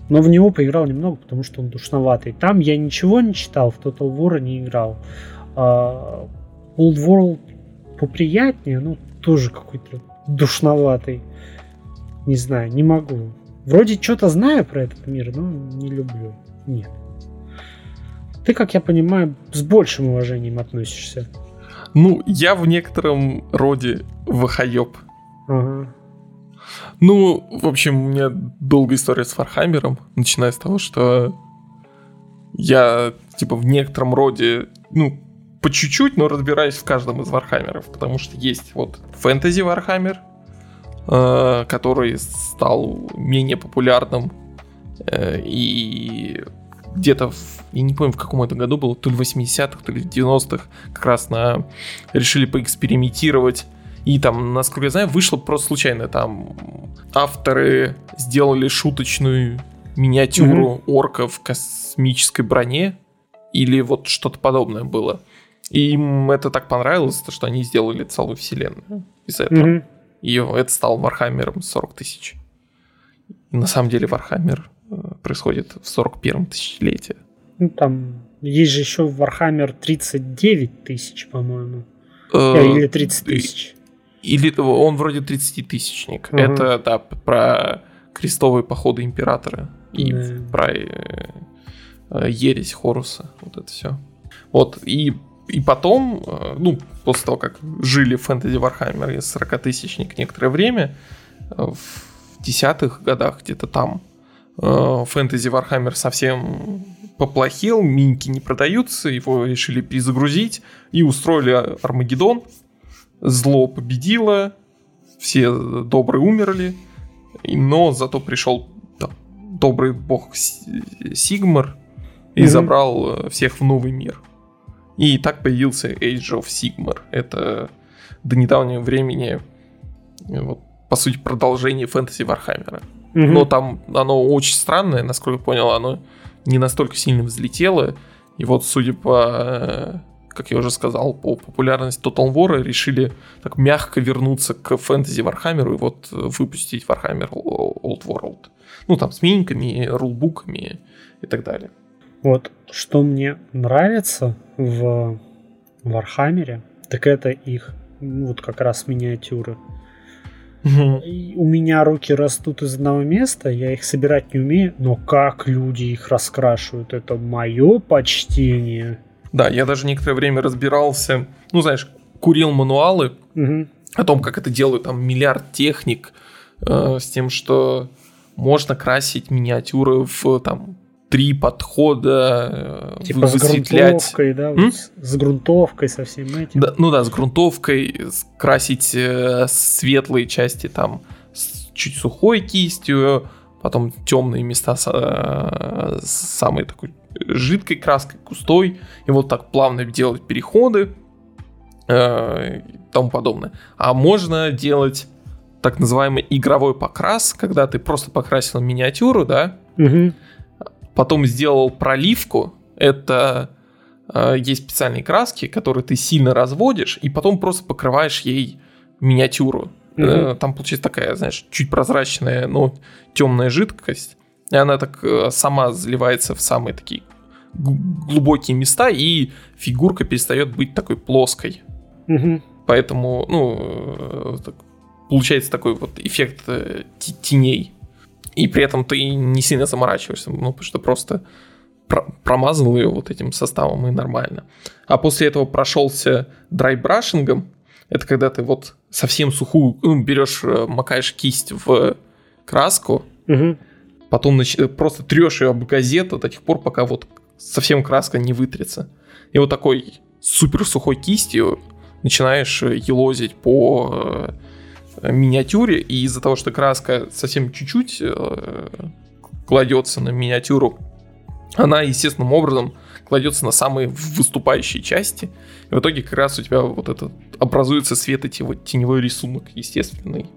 B: Но в него поиграл немного, потому что он душноватый. Там я ничего не читал, в Total War не играл. А, Old World поприятнее, но тоже какой-то душноватый. Не знаю, не могу. Вроде что-то знаю про этот мир, но не люблю. Нет. Ты, как я понимаю, с большим уважением относишься.
A: Ну, я в некотором роде вахаёб.
B: Ага.
A: Ну, в общем, у меня долгая история с Вархаммером, начиная с того, что я, типа, в некотором роде, ну, по чуть-чуть, но разбираюсь в каждом из Вархаммеров, потому что есть вот фэнтези Вархаммер, э, который стал менее популярным, э, и где-то, в, я не помню, в каком это году было, то ли 80-х, то ли 90-х, как раз на решили поэкспериментировать и там, насколько я знаю, вышло просто случайно. Там авторы сделали шуточную миниатюру орка в космической броне. Или вот что-то подобное было. И им это так понравилось, то, что они сделали целую вселенную из этого.
B: Мгм.
A: И это стал Вархаммером 40 тысяч. На самом деле Вархаммер э, происходит в 41-м тысячелетии.
B: Ну, там есть же еще Warhammer 39 тысяч, по-моему.
A: Э,
B: Э, Или 30 тысяч.
A: Или он вроде 30-тысячник.
B: Ага.
A: Это, да, про крестовые походы императора. И
B: Да.
A: про э, ересь Хоруса. Вот это все. Вот, и, и потом, э, ну, после того, как жили в фэнтези Вархаммер и 40-тысячник некоторое время, э, в десятых годах где-то там, э, фэнтези Вархаммер совсем поплохел, миньки не продаются, его решили перезагрузить и устроили Армагеддон. Зло победило, все добрые умерли, но зато пришел там, добрый бог Сигмар и
B: Мгм.
A: забрал всех в новый мир. И так появился Age of Sigmar. Это до недавнего времени, вот, по сути, продолжение фэнтези Вархаммера. Угу. Но там оно очень странное, насколько я понял, оно не настолько сильно взлетело. И вот, судя по, как я уже сказал, по популярности Total War решили так мягко вернуться к фэнтези Вархаммеру и вот выпустить Warhammer Old World. Ну, там с миниками, рулбуками и так далее.
B: Вот что мне нравится в Вархаммере, так это их вот как раз миниатюры. Угу. у меня руки растут из одного места, я их собирать не умею, но как люди их раскрашивают, это мое почтение.
A: Да, я даже некоторое время разбирался, ну знаешь, курил мануалы угу. о том, как это делают, там миллиард техник э, с тем, что можно красить миниатюры в там три подхода
B: э, типа высветлять. с грунтовкой, да, вот с грунтовкой со всем этим.
A: Да, ну да, с грунтовкой, красить э, светлые части там с чуть сухой кистью, потом темные места с, э, с самой такой жидкой краской, густой, и вот так плавно делать переходы э, и тому подобное. А можно делать так называемый игровой покрас, когда ты просто покрасил миниатюру, да, угу потом сделал проливку. Это э, есть специальные краски, которые ты сильно разводишь, и потом просто покрываешь ей миниатюру. Mm-hmm. Э, там получается такая, знаешь, чуть прозрачная, но темная жидкость. И она так э, сама заливается в самые такие глубокие места, и фигурка перестает быть такой плоской. Mm-hmm. Поэтому, ну, э, так, получается такой вот эффект теней и при этом ты не сильно заморачиваешься, ну, потому что просто промазал ее вот этим составом и нормально. А после этого прошелся драйбрашингом. Это когда ты вот совсем сухую ну, берешь, э, макаешь кисть в краску, угу. потом нач... просто трешь ее об газету до тех пор, пока вот совсем краска не вытрется. И вот такой супер сухой кистью начинаешь э, елозить по э, миниатюре, и из-за того, что краска совсем чуть-чуть э, кладется на миниатюру, она естественным образом кладется на самые выступающие части. И в итоге как раз у тебя вот этот образуется светотеневой рисунок естественный.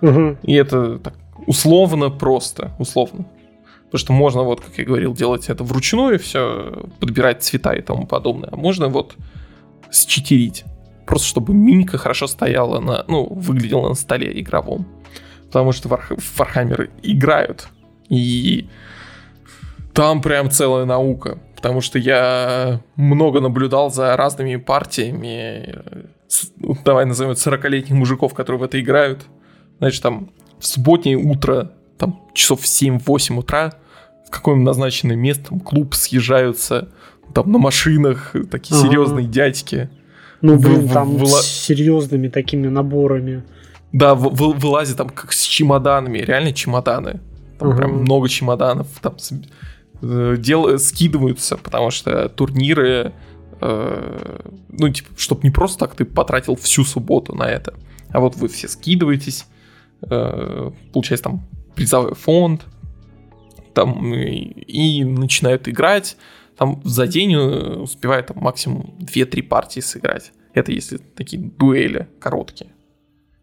A: Угу. И это так условно просто, условно. Потому что можно, вот, как я говорил, делать это вручную, все, подбирать цвета и тому подобное. А можно вот считерить просто чтобы минька хорошо стояла на, ну, выглядела на столе игровом. Потому что в Warhammer играют. И там прям целая наука. Потому что я много наблюдал за разными партиями, ну, давай назовем это 40-летних мужиков, которые в это играют. Значит, там в субботнее утро, там часов в 7-8 утра, в какое-нибудь назначенное место, там, клуб съезжаются, там на машинах, такие ага. серьезные дядьки.
B: Ну, блин, в, там в, с серьезными такими наборами.
A: Да, в, в, вылазит там как с чемоданами, реально чемоданы. Там угу. прям много чемоданов. Там э, дел, скидываются, потому что турниры, э, ну, типа, чтобы не просто так ты потратил всю субботу на это, а вот вы все скидываетесь, э, получается там призовой фонд, там и, и начинают играть, там за день э, успевает там, максимум 2-3 партии сыграть. Это если такие дуэли короткие.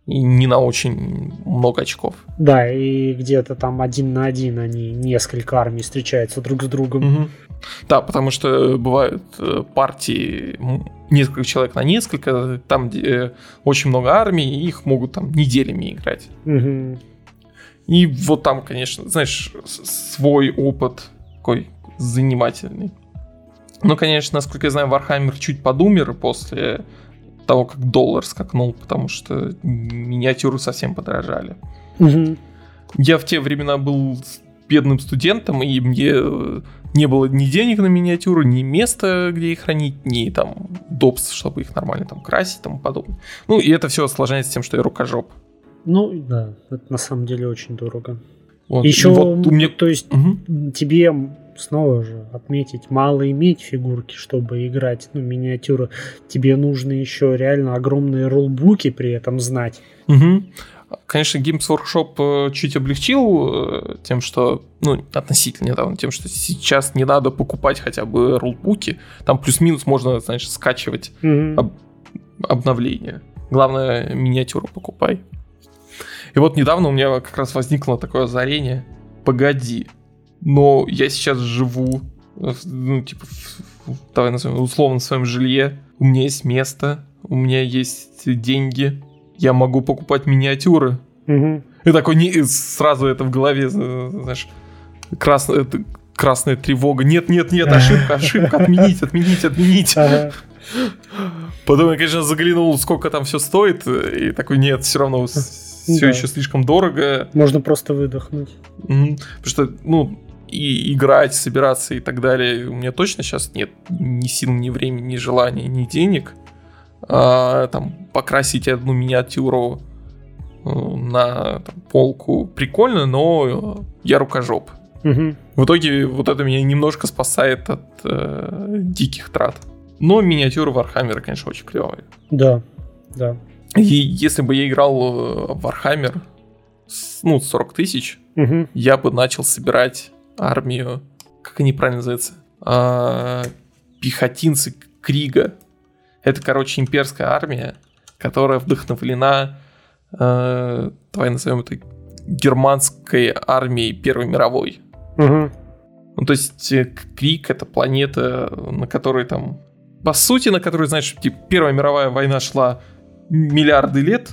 A: И не на очень много очков.
B: Да, и где-то там один на один они несколько армий встречаются друг с другом.
A: Угу. Да, потому что бывают э, партии несколько человек на несколько, там где очень много армий, и их могут там неделями играть. Угу. И вот там, конечно, знаешь, свой опыт такой занимательный. Ну, конечно, насколько я знаю, Warhammer чуть подумер после того, как доллар скакнул, потому что миниатюры совсем подорожали. Угу. Я в те времена был бедным студентом, и мне э, не было ни денег на миниатюры, ни места, где их хранить, ни там удобств, чтобы их нормально там красить и тому подобное. Ну, и это все осложняется тем, что я рукожоп.
B: Ну, да, это на самом деле очень дорого. Вот. Еще, вот у меня... то есть, угу. тебе снова же отметить, мало иметь фигурки, чтобы играть, ну, миниатюры. Тебе нужно еще реально огромные рулбуки при этом знать.
A: Угу. Конечно, Games Workshop э, чуть облегчил э, тем, что, ну, относительно недавно, тем, что сейчас не надо покупать хотя бы рулбуки. Там плюс-минус можно, знаешь, скачивать mm об, обновления. Главное, миниатюру покупай. И вот недавно у меня как раз возникло такое озарение. Погоди, но я сейчас живу, ну, типа, в, давай назовем, условно, в своем жилье. У меня есть место, у меня есть деньги, я могу покупать миниатюры. Угу. И такой не, сразу это в голове, знаешь, красная, красная тревога. Нет, нет, нет, ошибка, ошибка, отменить, отменить, отменить. Потом я, конечно, заглянул, сколько там все стоит, и такой, нет, все равно все да. еще слишком дорого.
B: Можно просто выдохнуть.
A: Потому что, ну, и играть, собираться и так далее, у меня точно сейчас нет ни сил, ни времени, ни желания, ни денег а, там, покрасить одну миниатюру э, на там, полку прикольно, но я рукожоп. Угу. В итоге вот это меня немножко спасает от э, диких трат. Но миниатюры Вархаммера, конечно, очень клевые.
B: Да, да.
A: И если бы я играл э, в Warhammer, ну, 40 тысяч, угу. я бы начал собирать армию, как они правильно называются, а, пехотинцы Крига. Это, короче, имперская армия, которая вдохновлена, э, давай назовем это, германской армией Первой мировой. Угу. Ну, то есть э, Крик это планета, на которой там, по сути, на которой, знаешь, типа, Первая мировая война шла миллиарды лет,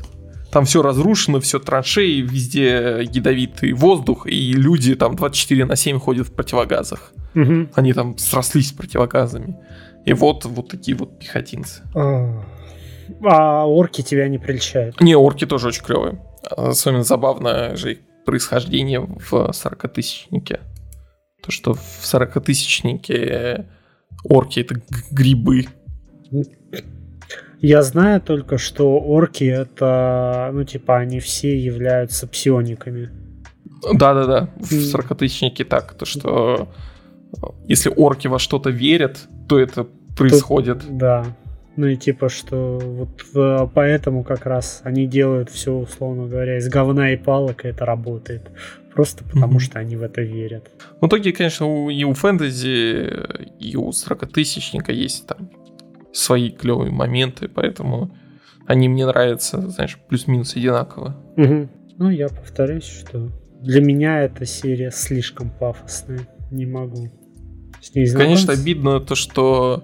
A: там все разрушено, все траншеи, везде ядовитый воздух, и люди там 24 на 7 ходят в противогазах. Угу. Они там срослись с противогазами. И вот, вот такие вот пехотинцы.
B: А, а орки тебя не прельщают?
A: Не, орки тоже очень клевые. Особенно забавно же их происхождение в 40-тысячнике. То, что в 40-тысячнике орки это грибы.
B: Я знаю только, что орки это, ну, типа, они все являются псиониками.
A: Да-да-да, в 40-тысячнике так. То, что если орки во что-то верят, то это происходит.
B: Тут, да. Ну и типа, что вот э, поэтому как раз они делают все, условно говоря, из говна и палок, и это работает. Просто потому, mm-hmm. что они в это верят.
A: В итоге, конечно, и у фэнтези, и у 40-тысячника есть там свои клевые моменты, поэтому они мне нравятся, знаешь, плюс-минус одинаково.
B: Угу. Ну, я повторюсь, что для меня эта серия слишком пафосная. Не могу
A: с ней Конечно, обидно то, что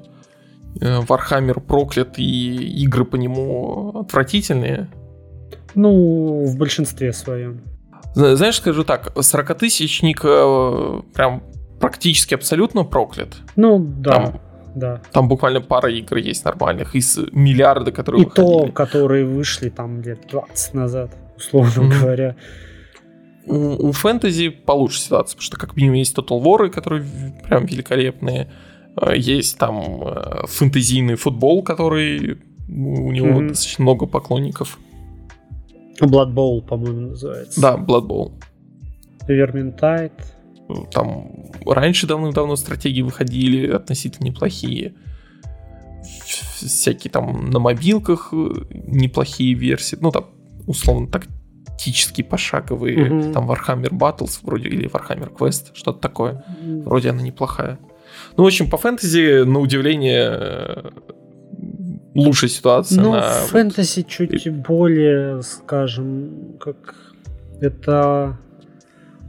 A: Вархаммер проклят и игры по нему отвратительные.
B: Ну, в большинстве своем.
A: Знаешь, скажу так, 40-тысячник э, прям практически абсолютно проклят.
B: Ну, да. Там, да.
A: Там буквально пара игр есть нормальных из миллиарда, которые
B: И выходили. то, которые вышли там лет 20 назад, условно mm-hmm. говоря
A: у, у фэнтези получше ситуация, потому что как минимум есть Total War, которые прям великолепные. Э, есть там э, фэнтезийный футбол, который у него mm-hmm. достаточно много поклонников.
B: Blood Bowl, по-моему, называется.
A: Да, Blood Bowl.
B: Vermintide.
A: Там раньше давным-давно стратегии выходили относительно неплохие. Всякие там на мобилках э, неплохие версии. Ну, там, условно, так тактический пошаговый, угу. там Warhammer Battles вроде, или Warhammer Quest, что-то такое. Вроде она неплохая. Ну, в общем, по фэнтези, на удивление, лучшая ситуация.
B: Ну, на... фэнтези чуть более, скажем, как это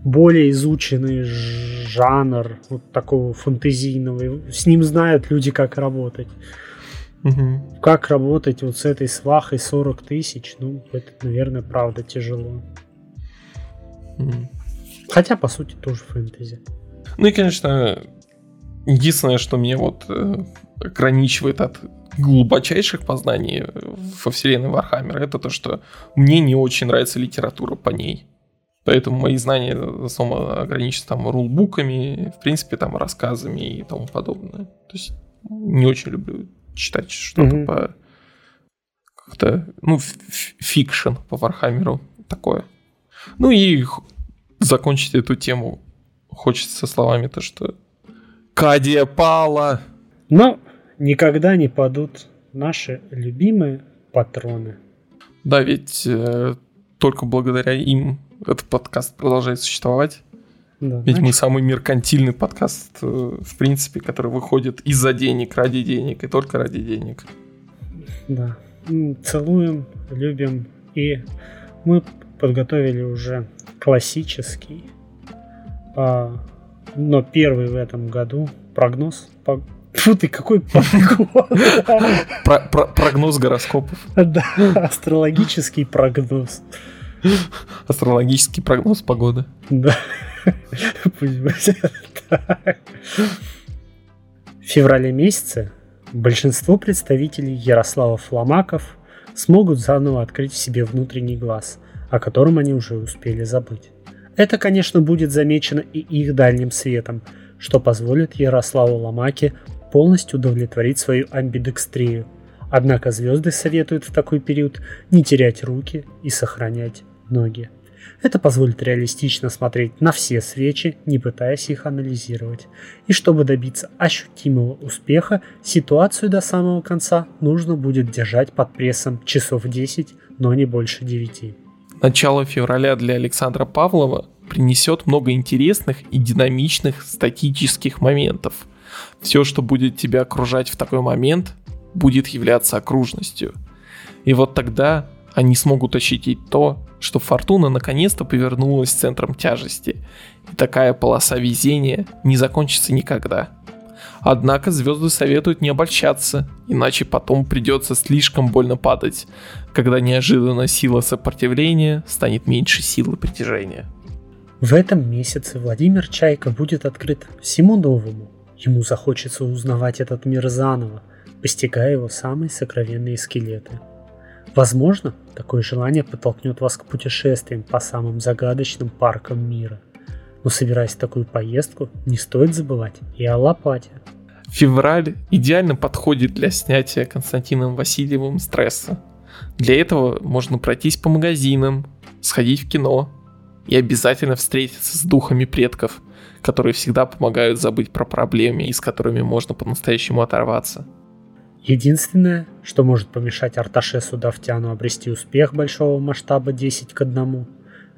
B: более изученный жанр вот такого фэнтезийного. С ним знают люди, как работать. Угу. Как работать вот с этой Вахой 40 тысяч, ну, это, наверное, правда тяжело. Угу. Хотя, по сути, тоже фэнтези.
A: Ну и, конечно, единственное, что меня вот э, ограничивает от глубочайших познаний во вселенной Вархаммера, это то, что мне не очень нравится литература по ней. Поэтому мои знания в основном ограничены там рулбуками, в принципе, там рассказами и тому подобное. То есть не очень люблю читать что-то mm-hmm. по как-то, ну, фикшн по Вархаммеру такое. Ну и закончить эту тему хочется словами то, что Кадия пала.
B: Но никогда не падут наши любимые патроны.
A: Да, ведь э, только благодаря им этот подкаст продолжает существовать. Да, Ведь значит... мы самый меркантильный подкаст, э, в принципе, который выходит из-за денег, ради денег и только ради денег.
B: Да. Целуем, любим. И мы подготовили уже классический, а, но первый в этом году прогноз. По... Фу ты, какой
A: Прогноз гороскопов.
B: Да, астрологический прогноз.
A: Астрологический прогноз погоды.
B: Да. В феврале месяце большинство представителей Ярослава Фломаков смогут заново открыть в себе внутренний глаз, о котором они уже успели забыть. Это, конечно, будет замечено и их дальним светом, что позволит Ярославу Ломаке полностью удовлетворить свою амбидекстрию. Однако звезды советуют в такой период не терять руки и сохранять ноги. Это позволит реалистично смотреть на все свечи, не пытаясь их анализировать. И чтобы добиться ощутимого успеха, ситуацию до самого конца нужно будет держать под прессом часов 10, но не больше 9.
A: Начало февраля для Александра Павлова принесет много интересных и динамичных статических моментов. Все, что будет тебя окружать в такой момент, будет являться окружностью. И вот тогда они смогут ощутить то, что фортуна наконец-то повернулась центром тяжести, и такая полоса везения не закончится никогда. Однако звезды советуют не обольщаться, иначе потом придется слишком больно падать, когда неожиданно сила сопротивления станет меньше силы притяжения.
B: В этом месяце Владимир Чайка будет открыт всему новому. Ему захочется узнавать этот мир заново, постигая его самые сокровенные скелеты – Возможно, такое желание подтолкнет вас к путешествиям по самым загадочным паркам мира. Но собираясь в такую поездку, не стоит забывать и о лопате.
A: Февраль идеально подходит для снятия Константином Васильевым стресса. Для этого можно пройтись по магазинам, сходить в кино и обязательно встретиться с духами предков, которые всегда помогают забыть про проблемы и с которыми можно по-настоящему оторваться.
B: Единственное, что может помешать Арташесу Давтяну обрести успех большого масштаба 10 к 1,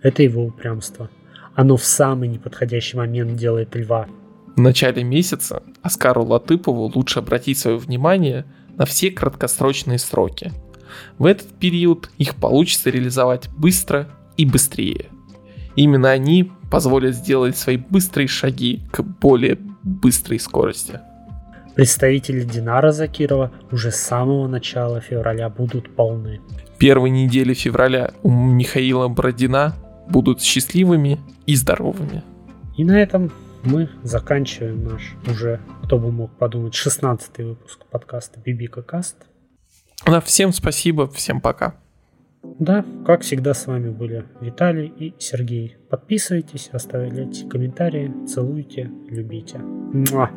B: это его упрямство. Оно в самый неподходящий момент делает льва.
A: В начале месяца Оскару Латыпову лучше обратить свое внимание на все краткосрочные сроки. В этот период их получится реализовать быстро и быстрее. Именно они позволят сделать свои быстрые шаги к более быстрой скорости.
B: Представители Динара Закирова уже с самого начала февраля будут полны.
A: Первые недели февраля у Михаила Бородина будут счастливыми и здоровыми.
B: И на этом мы заканчиваем наш уже, кто бы мог подумать, 16 выпуск подкаста Бибика Каст.
A: Да, всем спасибо, всем пока.
B: Да, как всегда с вами были Виталий и Сергей. Подписывайтесь, оставляйте комментарии, целуйте, любите. Муа.